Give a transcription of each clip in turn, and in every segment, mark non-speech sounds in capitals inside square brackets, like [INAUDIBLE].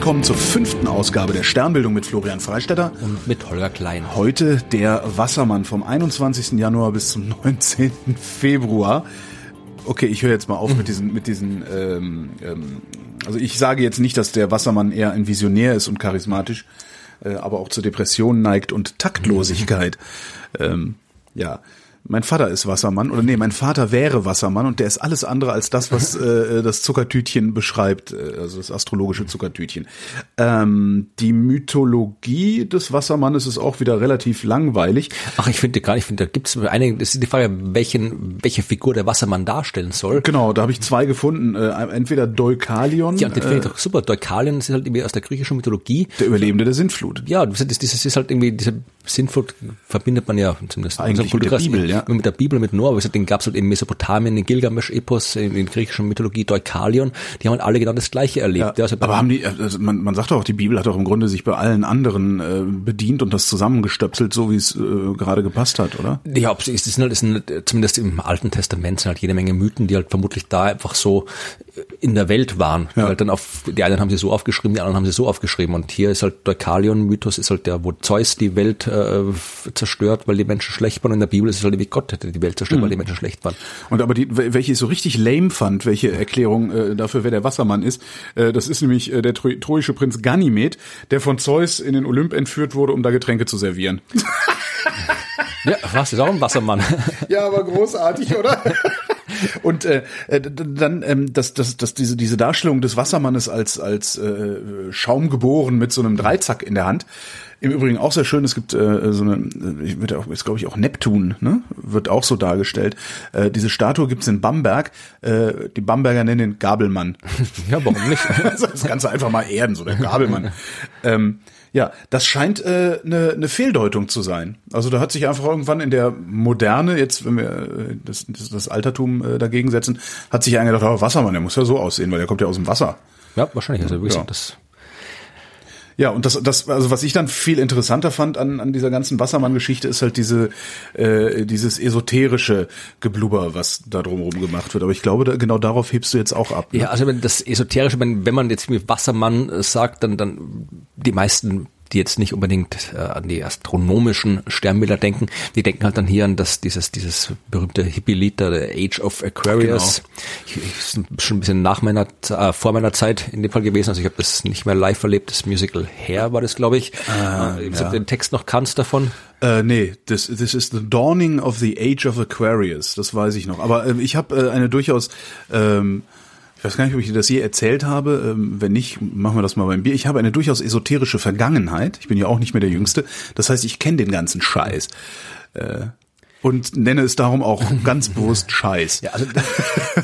willkommen zur fünften Ausgabe der Sternbildung mit Florian Freistetter. Und mit Holger Klein. Heute der Wassermann vom 21. Januar bis zum 19. Februar. Okay, ich höre jetzt mal auf mit diesen, mit diesen, ähm, ähm, also ich sage jetzt nicht, dass der Wassermann eher ein Visionär ist und charismatisch, äh, aber auch zur Depression neigt und Taktlosigkeit. ähm, ja. Mein Vater ist Wassermann oder nee, mein Vater wäre Wassermann und der ist alles andere als das, was äh, das Zuckertütchen beschreibt, äh, also das astrologische Zuckertütchen. Ähm, die Mythologie des Wassermannes ist auch wieder relativ langweilig. Ach, ich finde gar nicht, ich finde, da gibt es einige, das ist die Frage, welchen, welche Figur der Wassermann darstellen soll. Genau, da habe ich zwei gefunden. Äh, entweder Deukalion. Ja, den finde ich doch super. Deukalion ist halt irgendwie aus der griechischen Mythologie. Der Überlebende der Sintflut. Ja, das, das, das ist halt irgendwie, diese Sintflut verbindet man ja zumindest Eigentlich mit der Bibel, ja. Mit der Bibel, mit Noah, aber den gab es halt in Mesopotamien, in Gilgamesch-Epos, in, in griechischen Mythologie, Deukalion, die haben halt alle genau das Gleiche erlebt. Ja, also aber haben die, also man, man sagt doch auch, die Bibel hat doch im Grunde sich bei allen anderen äh, bedient und das zusammengestöpselt, so wie es äh, gerade gepasst hat, oder? Ja, es sind halt, es sind halt, zumindest im Alten Testament sind halt jede Menge Mythen, die halt vermutlich da einfach so in der Welt waren. Ja. Halt dann auf, die einen haben sie so aufgeschrieben, die anderen haben sie so aufgeschrieben. Und hier ist halt Deukalion-Mythos ist halt der, wo Zeus die Welt äh, zerstört, weil die Menschen schlecht waren. Und in der Bibel ist es halt wie Gott hätte die Welt zerstört, mhm. weil die Menschen schlecht waren. Und aber die, welche ich so richtig lame fand, welche Erklärung äh, dafür, wer der Wassermann ist, äh, das ist nämlich äh, der tro troische Prinz Ganymed, der von Zeus in den Olymp entführt wurde, um da Getränke zu servieren. [LAUGHS] ja, was ist auch ein Wassermann? ja, aber großartig, oder? [LAUGHS] Und äh, äh dann ähm, das, das, das, diese, diese Darstellung des Wassermannes als, als äh, Schaum geboren mit so einem Dreizack in der Hand. Im Übrigen auch sehr schön, es gibt äh, so eine, äh, wird auch, ist glaube ich auch Neptun, ne? Wird auch so dargestellt. Äh, diese Statue gibt's in Bamberg. Äh, die Bamberger nennen den Gabelmann. [LAUGHS] Ja, warum nicht? [LAUGHS] das Ganze einfach mal erden, so der Gabelmann. [LAUGHS] ähm, ja, das scheint äh, eine, eine Fehldeutung zu sein. Also da hat sich einfach irgendwann in der Moderne, jetzt wenn wir äh, das, das, das Altertum äh, dagegen setzen, hat sich einer gedacht, oh, Wassermann, der muss ja so aussehen, weil der kommt ja aus dem Wasser. Ja, wahrscheinlich. Also ja. das ja, und das, das, also was ich dann viel interessanter fand an, an dieser ganzen Wassermann-Geschichte, ist halt diese, äh, dieses esoterische Geblubber, was da drumherum gemacht wird. Aber ich glaube, da, genau darauf hebst du jetzt auch ab. Ne? Ja, also wenn das esoterische, wenn, man jetzt mit Wassermann sagt, dann, dann die meisten die jetzt nicht unbedingt äh, an die astronomischen Sternbilder denken, die denken halt dann hier an das, dieses, dieses berühmte Hippie-Lied, der Age of Aquarius. Genau. Ich, ich, schon ein bisschen nach meiner, äh, vor meiner Zeit in dem Fall gewesen, also ich habe das nicht mehr live erlebt, das Musical Hair war das, glaube ich. Äh, ich ja. den Text noch kannst davon. Äh, nee, this, this is the dawning of the age of Aquarius, das weiß ich noch. Aber äh, ich habe äh, eine durchaus ähm, ich weiß gar nicht, ob ich dir das je erzählt habe. Ähm, wenn nicht, machen wir das mal beim Bier. Ich habe eine durchaus esoterische Vergangenheit. Ich bin ja auch nicht mehr der Jüngste. Das heißt, ich kenne den ganzen Scheiß. Äh, und nenne es darum auch [LAUGHS] ganz bewusst Scheiß. Ja, also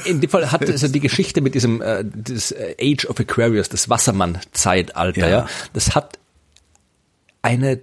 in dem Fall hat also die Geschichte mit diesem äh, das Age of Aquarius, das Wassermann-Zeitalter, ja. ja, das hat eine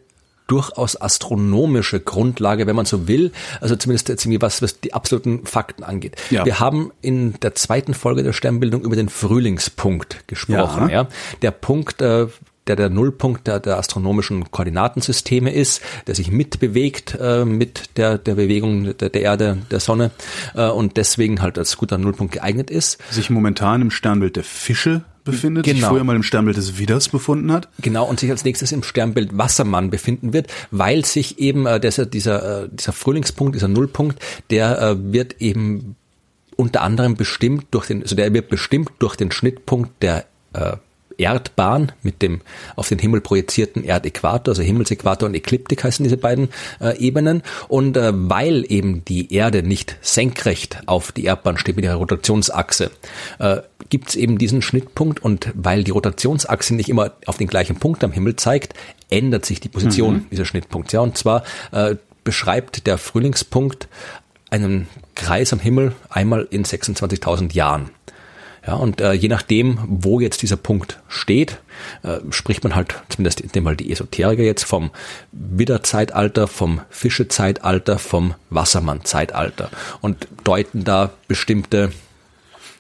durchaus astronomische Grundlage, wenn man so will. Also zumindest ziemlich was, was die absoluten Fakten angeht. Ja. Wir haben in der zweiten Folge der Sternbildung über den Frühlingspunkt gesprochen. Ja. ja. Der Punkt, äh, der der Nullpunkt der, der astronomischen Koordinatensysteme ist, der sich mitbewegt äh, mit der, der Bewegung der, der Erde, der Sonne äh, und deswegen halt als guter Nullpunkt geeignet ist. Sich momentan im Sternbild der Fische befindet, genau. sich vorher mal im Sternbild des Widders befunden hat. Genau, und sich als nächstes im Sternbild Wassermann befinden wird, weil sich eben äh, dieser, dieser, äh, dieser Frühlingspunkt, dieser Nullpunkt, der äh, wird eben unter anderem bestimmt durch den, also der wird bestimmt durch den Schnittpunkt der äh, Erdbahn mit dem auf den Himmel projizierten Erdäquator, also Himmelsäquator und Ekliptik heißen diese beiden äh, Ebenen. Und äh, weil eben die Erde nicht senkrecht auf die Erdbahn steht mit ihrer Rotationsachse, äh, gibt es eben diesen Schnittpunkt und weil die Rotationsachse nicht immer auf den gleichen Punkt am Himmel zeigt, ändert sich die Position mhm. dieser Schnittpunkt. Ja, und zwar äh, beschreibt der Frühlingspunkt einen Kreis am Himmel einmal in 26.000 Jahren. Ja, und äh, je nachdem, wo jetzt dieser Punkt steht, äh, spricht man halt, zumindest in dem Fall die Esoteriker jetzt, vom Widderzeitalter, vom Fischezeitalter, vom Wassermannzeitalter und deuten da bestimmte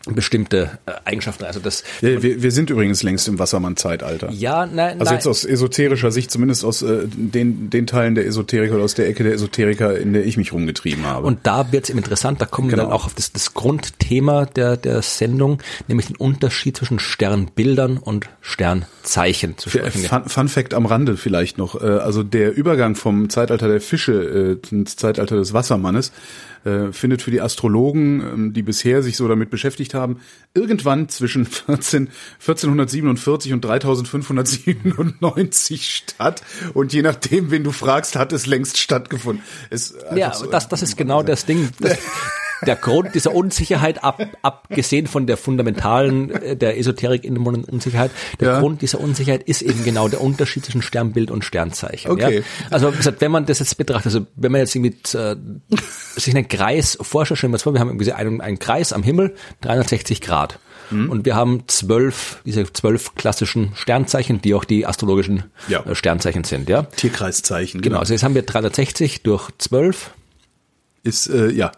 bestimmte äh, Eigenschaften. Also das. Ja, wir, wir sind übrigens längst im Wassermann-Zeitalter. Ja, nein, Also nein. jetzt aus esoterischer Sicht, zumindest aus äh, den, den Teilen der Esoteriker oder aus der Ecke der Esoteriker, in der ich mich rumgetrieben habe. Und da wird es eben interessant, da kommen wir Genau. dann auch auf das, das Grundthema der, der Sendung, nämlich den Unterschied zwischen Sternbildern und Sternzeichen zu Der sprechen. Fun, Fun Fact am Rande vielleicht noch. Äh, Also der Übergang vom Zeitalter der Fische äh, ins Zeitalter des Wassermannes äh, findet für die Astrologen, ähm, die bisher sich so damit beschäftigt haben, irgendwann zwischen 14, 1447 und 3597 statt. Und je nachdem, wen du fragst, hat es längst stattgefunden. Ja, so- das, das ist genau das Ding. Das, [LAUGHS] der Grund dieser Unsicherheit, ab, abgesehen von der fundamentalen, äh, der Esoterik innenwohnenden Unsicherheit, der Ja. Grund dieser Unsicherheit ist eben genau der Unterschied zwischen Sternbild und Sternzeichen. Okay. Ja? Also wie gesagt, wenn man das jetzt betrachtet, also wenn man jetzt mit äh, sich einen Kreis vorstellt, stellen wir uns vor, wir haben irgendwie einen, einen Kreis am Himmel, 360 Grad. Mhm. Und wir haben zwölf, diese zwölf klassischen Sternzeichen, die auch die astrologischen Ja. äh, Sternzeichen sind, ja. Tierkreiszeichen. Genau, also jetzt haben wir 360 durch 12 Ist, äh, ja,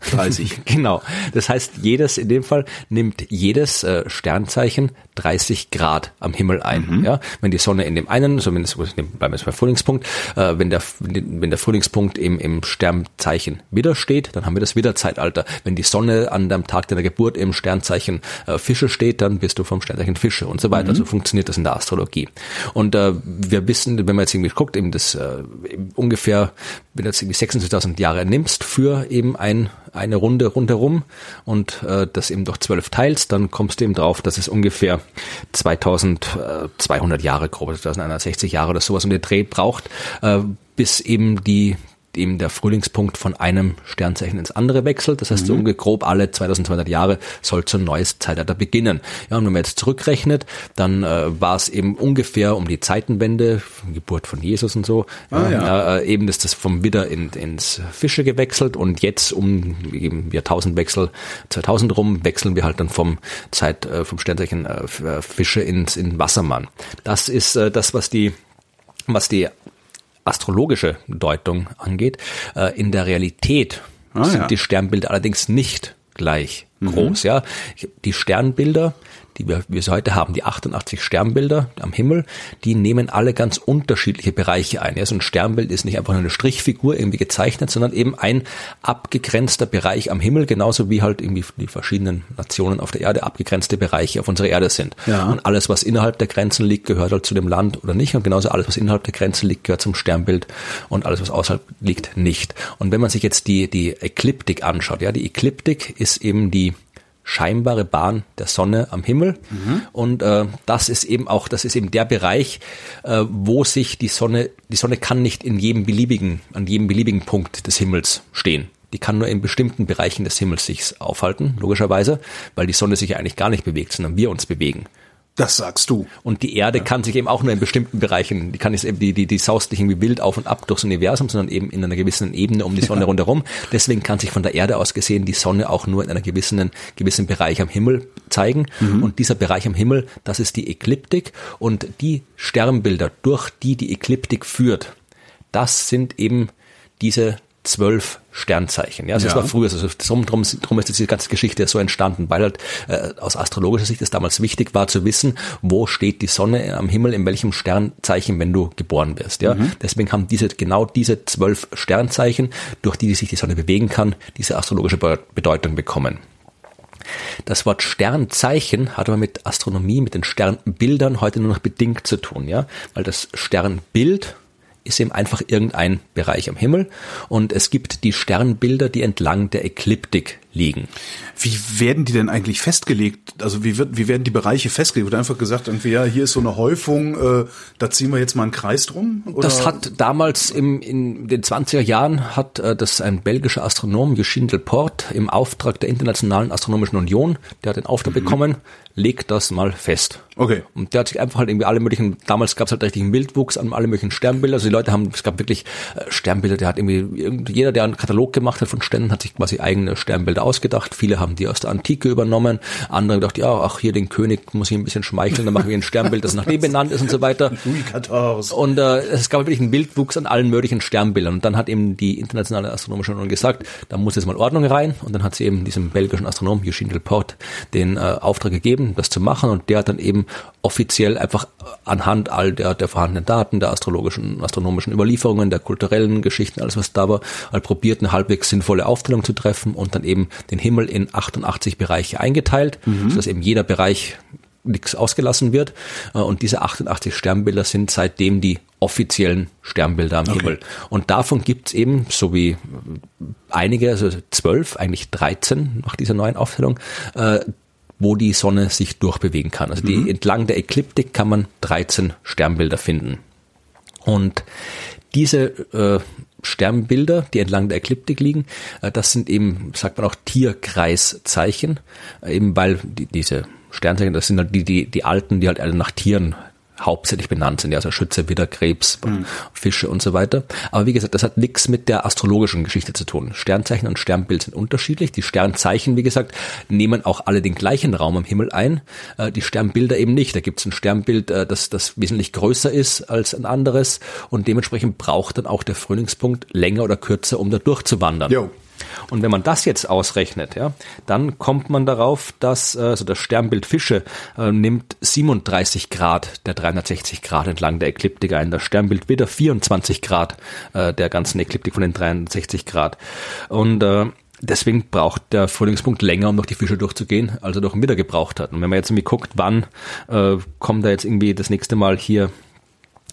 30. [LAUGHS] Genau. Das heißt, jedes, in dem Fall, nimmt jedes äh, Sternzeichen 30 Grad am Himmel ein. Ja, wenn die Sonne in dem einen, zumindest bleiben wir jetzt beim Frühlingspunkt, äh, wenn der wenn der Frühlingspunkt im, im Sternzeichen Widder steht, dann haben wir das Widderzeitalter. Wenn die Sonne an dem Tag deiner Geburt im Sternzeichen äh, Fische steht, dann bist du vom Sternzeichen Fische und so weiter. So funktioniert das in der Astrologie. Und äh, wir wissen, wenn man jetzt irgendwie guckt, eben das äh, ungefähr, wenn du jetzt irgendwie 26.000 Jahre nimmst für eben ein eine Runde rundherum und äh, das eben durch zwölf teilst, dann kommst du eben drauf, dass es ungefähr 2200 Jahre, grob 2160 Jahre oder sowas um den Dreh braucht, äh, bis eben die eben der Frühlingspunkt von einem Sternzeichen ins andere wechselt. Das heißt, so ungefähr grob alle 2200 Jahre soll so ein neues Zeitalter beginnen. Ja, und wenn man jetzt zurückrechnet, dann äh, war es eben ungefähr um die Zeitenwende, Geburt von Jesus und so, Ah, ja. äh, eben ist das vom Widder in, ins Fische gewechselt und jetzt um eben Jahrtausendwechsel 2000 rum wechseln wir halt dann vom Zeit äh, vom Sternzeichen äh, Fische ins in Wassermann. Das ist äh, das was die was die astrologische Deutung angeht. Äh, in der Realität Ah, sind ja. die Sternbilder allerdings nicht gleich groß. Ja, die Sternbilder, die wir, wir sie heute haben, die 88 Sternbilder am Himmel, die nehmen alle ganz unterschiedliche Bereiche ein. Ja, so ein Sternbild ist nicht einfach nur eine Strichfigur irgendwie gezeichnet, sondern eben ein abgegrenzter Bereich am Himmel, genauso wie halt irgendwie die verschiedenen Nationen auf der Erde abgegrenzte Bereiche auf unserer Erde sind. Ja. Und alles, was innerhalb der Grenzen liegt, gehört halt zu dem Land oder nicht. Und genauso alles, was innerhalb der Grenzen liegt, gehört zum Sternbild und alles, was außerhalb liegt, nicht. Und wenn man sich jetzt die, die Ekliptik anschaut, ja, die Ekliptik ist eben die scheinbare Bahn der Sonne am Himmel. Und äh, das ist eben auch das ist eben der Bereich äh, wo sich die Sonne die Sonne kann nicht in jedem beliebigen an jedem beliebigen Punkt des Himmels stehen. Die kann nur in bestimmten Bereichen des Himmels sich aufhalten logischerweise weil die Sonne sich eigentlich gar nicht bewegt sondern wir uns bewegen Das sagst du. und die Erde kann sich eben auch nur in bestimmten Bereichen, die kann jetzt eben, die, die, die saust nicht irgendwie wild auf und ab durchs Universum, sondern eben in einer gewissen Ebene um die Sonne rundherum. Deswegen kann sich von der Erde aus gesehen die Sonne auch nur in einer gewissen, gewissen Bereich am Himmel zeigen. Und dieser Bereich am Himmel, das ist die Ekliptik. Und die Sternbilder, durch die die Ekliptik führt, das sind eben diese zwölf Sternzeichen. Ja, also das Ja. war früher, also drum, drum, drum ist diese ganze Geschichte so entstanden, weil halt äh, aus astrologischer Sicht es damals wichtig war zu wissen, wo steht die Sonne am Himmel, in welchem Sternzeichen, wenn du geboren wirst. Ja, deswegen haben diese genau diese zwölf Sternzeichen, durch die sich die Sonne bewegen kann, diese astrologische Be- Bedeutung bekommen. Das Wort Sternzeichen hat aber mit Astronomie, mit den Sternbildern heute nur noch bedingt zu tun, ja, weil das Sternbild ist eben einfach irgendein Bereich am Himmel. Und es gibt die Sternbilder, die entlang der Ekliptik liegen. Wie werden die denn eigentlich festgelegt? Also wie wird, wie werden die Bereiche festgelegt? Wird einfach gesagt, irgendwie, ja, hier ist so eine Häufung, äh, da ziehen wir jetzt mal einen Kreis drum? Oder? Das hat damals im, in den 20er Jahren hat äh, das ein belgischer Astronom, Eugène Delporte, im Auftrag der Internationalen Astronomischen Union, der hat den Auftrag bekommen, legt das mal fest. Okay. Und der hat sich einfach halt irgendwie alle möglichen, damals gab es halt richtigen Wildwuchs an alle möglichen Sternbilder. Also die Leute haben, es gab wirklich äh, Sternbilder, der hat irgendwie, irgend- jeder, der einen Katalog gemacht hat von Sternen, hat sich quasi eigene Sternbilder ausgedacht. Viele haben die aus der Antike übernommen. Andere haben gedacht, ja, ach, hier den König muss ich ein bisschen schmeicheln, dann machen wir ein Sternbild, das nach dem benannt ist und so weiter. [LAUGHS] Louis XIV. Und äh, es gab wirklich einen Wildwuchs an allen möglichen Sternbildern. Und dann hat eben die internationale Astronomische Union gesagt, da muss jetzt mal Ordnung rein. Und dann hat sie eben diesem belgischen Astronom Eugene Delporte den äh, Auftrag gegeben, das zu machen. Und der hat dann eben offiziell einfach anhand all der, der vorhandenen Daten, der astrologischen, astronomischen Überlieferungen, der kulturellen Geschichten, alles was da war, halt probiert, eine halbwegs sinnvolle Aufteilung zu treffen und dann eben den Himmel in 88 Bereiche eingeteilt, mhm. sodass eben jeder Bereich nichts ausgelassen wird. Äh, und diese 88 Sternbilder sind seitdem die offiziellen Sternbilder am okay. Himmel. Und davon gibt's eben, so wie einige, also zwölf, eigentlich 13 nach dieser neuen Aufteilung, äh, wo die Sonne sich durchbewegen kann. Also die, mhm. entlang der Ekliptik kann man 13 Sternbilder finden. Und diese äh, Sternbilder, die entlang der Ekliptik liegen, äh, das sind eben, sagt man auch, Tierkreiszeichen, äh, eben weil die, diese Sternzeichen, das sind halt die, die, die alten, die halt alle nach Tieren hauptsächlich benannt sind, ja, also Schütze, Widder, Krebs, mhm. Fische und so weiter. Aber wie gesagt, das hat nichts mit der astrologischen Geschichte zu tun. Sternzeichen und Sternbild sind unterschiedlich. Die Sternzeichen, wie gesagt, nehmen auch alle den gleichen Raum am Himmel ein. Äh, die Sternbilder eben nicht. Da gibt es ein Sternbild, äh, das, das wesentlich größer ist als ein anderes und dementsprechend braucht dann auch der Frühlingspunkt länger oder kürzer, um da durchzuwandern. Jo. Und wenn man das jetzt ausrechnet, ja, dann kommt man darauf, dass also das Sternbild Fische äh, nimmt 37 Grad der 360 Grad entlang der Ekliptik ein, das Sternbild Widder 24 Grad äh, der ganzen Ekliptik von den 360 Grad. Und äh, Deswegen braucht der Frühlingspunkt länger, um durch die Fische durchzugehen, als er durch den Widder gebraucht hat. Und wenn man jetzt irgendwie guckt, wann äh, kommt er jetzt irgendwie das nächste Mal hier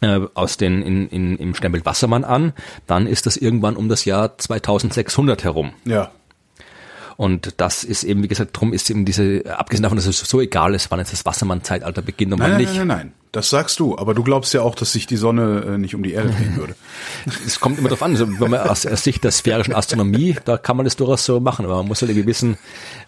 äh, aus den in, in, im Sternbild Wassermann an, dann ist das irgendwann um das Jahr 2600 herum. Ja. Und das ist eben, wie gesagt, drum ist eben diese, abgesehen davon, dass es so egal ist, wann jetzt das Wassermann-Zeitalter beginnt und wann nein, nicht. Nein, nein, nein. Das sagst du, aber du glaubst ja auch, dass sich die Sonne äh, nicht um die Erde drehen [LAUGHS] würde. Es kommt immer darauf an, also wenn man aus, aus Sicht der sphärischen Astronomie, da kann man das durchaus so machen, aber man muss halt irgendwie wissen,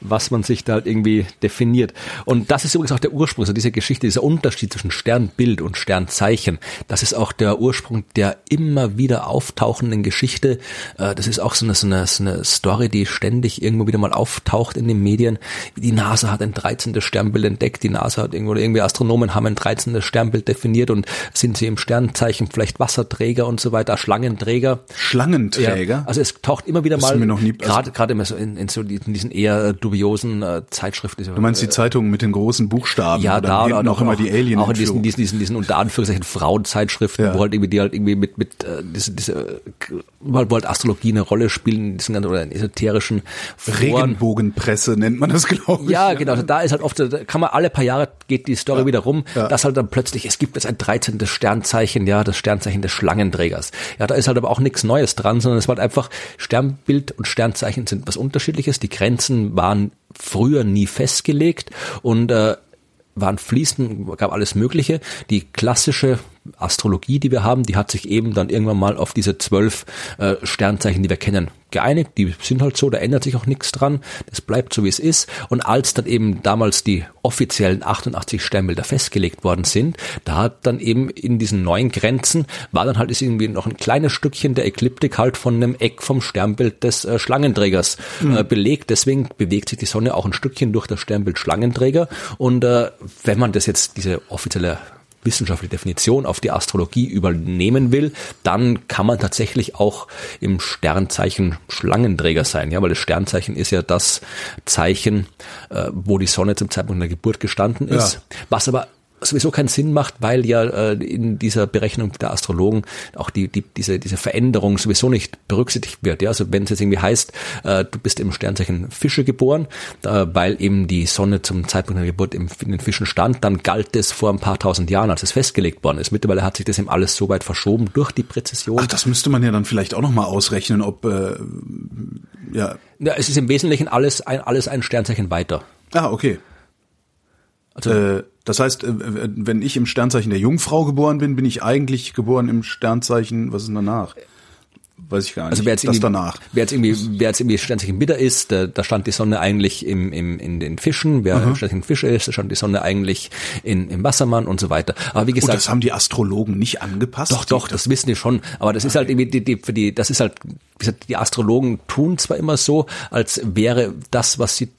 was man sich da halt irgendwie definiert. Und das ist übrigens auch der Ursprung, also diese Geschichte, dieser Unterschied zwischen Sternbild und Sternzeichen, das ist auch der Ursprung der immer wieder auftauchenden Geschichte. Äh, das ist auch so eine, so eine, so eine Story, die ständig irgendwo wieder mal auftaucht in den Medien. Die NASA hat ein 13. Sternbild entdeckt, die NASA hat irgendwo, oder irgendwie Astronomen haben ein 13. Sternbild Sternbild definiert und sind sie im Sternzeichen vielleicht Wasserträger und so weiter, Schlangenträger. Schlangenträger? Ja, also es taucht immer wieder das mal, gerade gerade immer so in, in so diesen eher dubiosen äh, Zeitschriften. Du meinst die Zeitungen mit den großen Buchstaben? Ja, da oder auch, auch immer die Alien. Auch in diesen, diesen, diesen, diesen unter Anführungszeichen Frauenzeitschriften, ja. wo halt irgendwie die halt irgendwie mit mit äh, diese, diese wo halt Astrologie eine Rolle spielen, diesen ganzen oder in esoterischen Foren. Regenbogenpresse nennt man das, glaube ich. Ja, genau. Also da ist halt oft, da kann man alle paar Jahre geht die Story ja. wieder rum, ja. dass halt dann plötzlich, es gibt jetzt ein 13. Sternzeichen, ja, das Sternzeichen des Schlangenträgers. Ja, da ist halt aber auch nichts Neues dran, sondern es war halt einfach, Sternbild und Sternzeichen sind was unterschiedliches. Die Grenzen waren früher nie festgelegt und äh, waren fließend, gab alles Mögliche. Die klassische Astrologie, die wir haben, die hat sich eben dann irgendwann mal auf diese zwölf äh, Sternzeichen, die wir kennen, geeinigt. Die sind halt so, da ändert sich auch nichts dran. Das bleibt so, wie es ist. Und als dann eben damals die offiziellen 88 Sternbilder festgelegt worden sind, da hat dann eben in diesen neuen Grenzen, war dann halt ist irgendwie noch ein kleines Stückchen der Ekliptik halt von einem Eck vom Sternbild des äh, Schlangenträgers äh, mhm. belegt. Deswegen bewegt sich die Sonne auch ein Stückchen durch das Sternbild Schlangenträger. Und äh, wenn man das jetzt, diese offizielle wissenschaftliche Definition auf die Astrologie übernehmen will, dann kann man tatsächlich auch im Sternzeichen Schlangenträger sein, ja, weil das Sternzeichen ist ja das Zeichen, äh, wo die Sonne zum Zeitpunkt der Geburt gestanden ist, ja. was aber sowieso keinen Sinn macht, weil ja äh, in dieser Berechnung der Astrologen auch die, die diese diese Veränderung sowieso nicht berücksichtigt wird. Ja, also wenn es jetzt irgendwie heißt, äh, du bist im Sternzeichen Fische geboren, äh, weil eben die Sonne zum Zeitpunkt der Geburt im, in den Fischen stand, dann galt es vor ein paar tausend Jahren, als es festgelegt worden ist. Mittlerweile hat sich das eben alles so weit verschoben durch die Präzision. Ach, das müsste man ja dann vielleicht auch noch mal ausrechnen, ob äh, ja. Ja, es ist im Wesentlichen alles ein alles ein Sternzeichen weiter. Ah, okay. Also äh, das heißt, äh, wenn ich im Sternzeichen der Jungfrau geboren bin, bin ich eigentlich geboren im Sternzeichen, was ist denn danach? weiß ich gar nicht. Also wer jetzt das irgendwie, danach. Wer jetzt irgendwie, wer jetzt irgendwie Sternzeichen Widder ist, da, da stand die Sonne eigentlich im, im, in den Fischen. Wer mhm. Sternzeichen Fische ist, da stand die Sonne eigentlich in, im Wassermann und so weiter. Aber wie gesagt. Und das haben die Astrologen nicht angepasst? Doch, doch, das wissen die schon. Aber das okay. ist halt irgendwie, die, die, für die, das ist halt, wie gesagt, die Astrologen tun zwar immer so, als wäre das, was sie,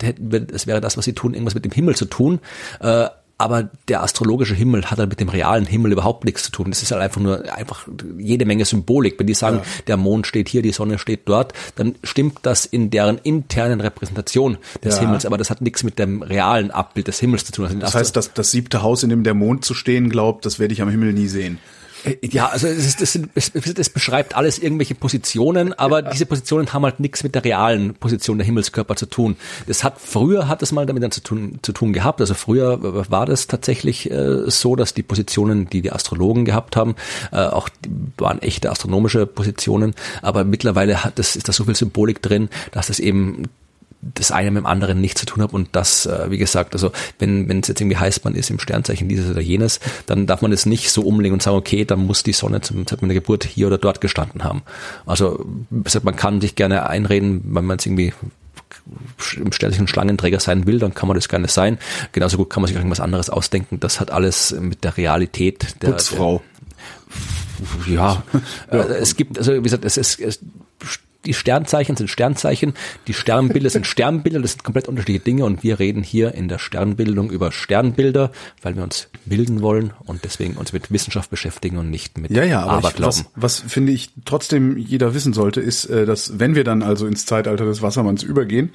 es wäre das, was sie tun, irgendwas mit dem Himmel zu tun. Äh, aber der astrologische Himmel hat halt mit dem realen Himmel überhaupt nichts zu tun. Das ist halt einfach nur einfach jede Menge Symbolik. Wenn die sagen, ja. der Mond steht hier, die Sonne steht dort, dann stimmt das in deren internen Repräsentation des ja. Himmels, aber das hat nichts mit dem realen Abbild des Himmels zu tun. Also das heißt, dass das siebte Haus, in dem der Mond zu stehen glaubt, das werde ich am Himmel nie sehen. Äh, ja, also es, ist, es, es beschreibt alles irgendwelche Positionen, aber ja. diese Positionen haben halt nichts mit der realen Position der Himmelskörper zu tun. Das hat früher hat es mal damit dann zu tun, zu tun gehabt. Also früher war das tatsächlich äh, so, dass die Positionen, die die Astrologen gehabt haben, äh, auch waren echte astronomische Positionen. Aber mittlerweile hat das ist da so viel Symbolik drin, dass das eben das eine mit dem anderen nichts zu tun hat und das, äh, wie gesagt, also wenn wenn es jetzt irgendwie heißt, man ist im Sternzeichen dieses oder jenes, dann darf man es nicht so umlegen und sagen, okay, dann muss die Sonne zum Zeitpunkt meiner Geburt hier oder dort gestanden haben. Also man kann sich gerne einreden, wenn man es irgendwie im Sternzeichen Schlangenträger sein will, dann kann man das gerne sein. Genauso gut kann man sich auch irgendwas anderes ausdenken. Das hat alles mit der Realität der Putzfrau. Der, ja, ja. Äh, es gibt, also wie gesagt, es ist, es die Sternzeichen sind Sternzeichen, die Sternbilder sind Sternbilder, das sind komplett unterschiedliche Dinge und wir reden hier in der Sternbildung über Sternbilder, weil wir uns bilden wollen und deswegen uns mit Wissenschaft beschäftigen und nicht mit ja, ja, aber Aberglauben. Ich, was, was finde ich trotzdem jeder wissen sollte, ist, äh, dass wenn wir dann also ins Zeitalter des Wassermanns übergehen,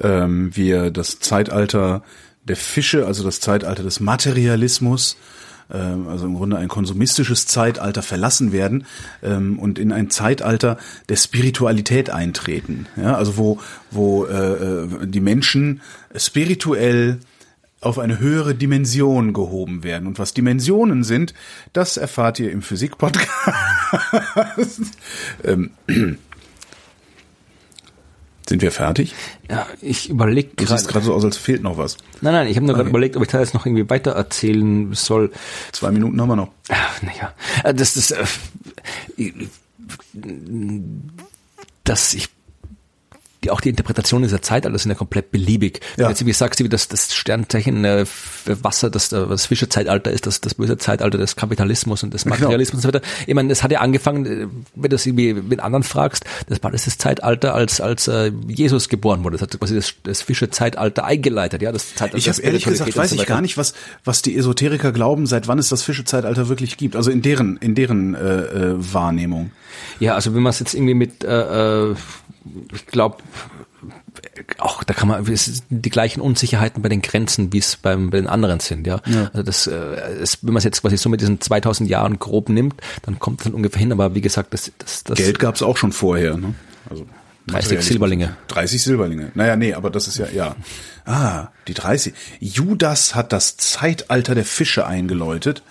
ähm, wir das Zeitalter der Fische, also das Zeitalter des Materialismus, also im Grunde ein konsumistisches Zeitalter verlassen werden ähm, und in ein Zeitalter der Spiritualität eintreten. Ja, also wo, wo äh, äh, die Menschen spirituell auf eine höhere Dimension gehoben werden. Und was Dimensionen sind, das erfahrt ihr im Physik-Podcast. [LAUGHS] sind wir fertig? Ja, ich überlege gerade. Du siehst gerade so aus, als fehlt noch was. Nein, nein, ich habe nur okay. gerade überlegt, ob ich da jetzt noch irgendwie weiter erzählen soll. Zwei Minuten haben wir noch. Naja, äh, das ist, äh, dass ich die, auch die Interpretation dieser Zeitalter sind ja komplett beliebig. Wenn ja. jetzt wie sagst du, dass das Sternzeichen äh, Wasser, das, äh, das Fischezeitalter ist, das, das böse Zeitalter des Kapitalismus und des genau. Materialismus genau. und so weiter. Ich meine, es hat ja angefangen, äh, wenn du das irgendwie mit anderen fragst, das war das, das Zeitalter, als, als äh, Jesus geboren wurde. Das hat quasi das, das Fischezeitalter eingeleitet, ja. Das Zeitalter ich habe ehrlich gesagt, weiß so ich gar nicht, was, was die Esoteriker glauben, seit wann es das Fischezeitalter wirklich gibt. Also in deren, in deren äh, äh, Wahrnehmung. Ja, also wenn man es jetzt irgendwie mit äh, äh, ich glaube, auch da kann man die gleichen Unsicherheiten bei den Grenzen, wie es beim, bei den anderen sind, ja. ja. Also das, äh, ist, wenn man es jetzt quasi so mit diesen 2000 Jahren grob nimmt, dann kommt es dann ungefähr hin. Aber wie gesagt, das, das, das Geld gab es auch schon vorher, ne? Also 30 Silberlinge. 30 Silberlinge. Naja, nee, aber das ist ja, ja. Ah, die 30. Judas hat das Zeitalter der Fische eingeläutet.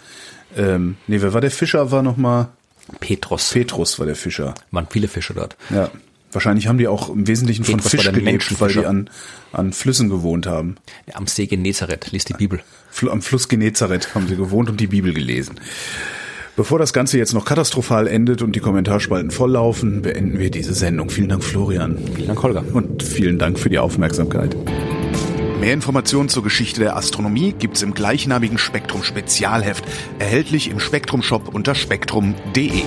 Ähm, nee, wer war der Fischer? War nochmal Petrus. Petrus war der Fischer. Waren viele Fische dort. Ja. Wahrscheinlich haben die auch im Wesentlichen von Fisch gelebt, weil die an, an Flüssen gewohnt haben. Ja, am See Genezareth, liest die Bibel. Am Fluss Genezareth haben sie gewohnt und die Bibel gelesen. Bevor das Ganze jetzt noch katastrophal endet und die Kommentarspalten volllaufen, beenden wir diese Sendung. Vielen Dank, Florian. Vielen Dank, Holger. Und vielen Dank für die Aufmerksamkeit. Mehr Informationen zur Geschichte der Astronomie gibt's im gleichnamigen Spektrum Spezialheft, erhältlich im Spektrum Shop unter spektrum.de.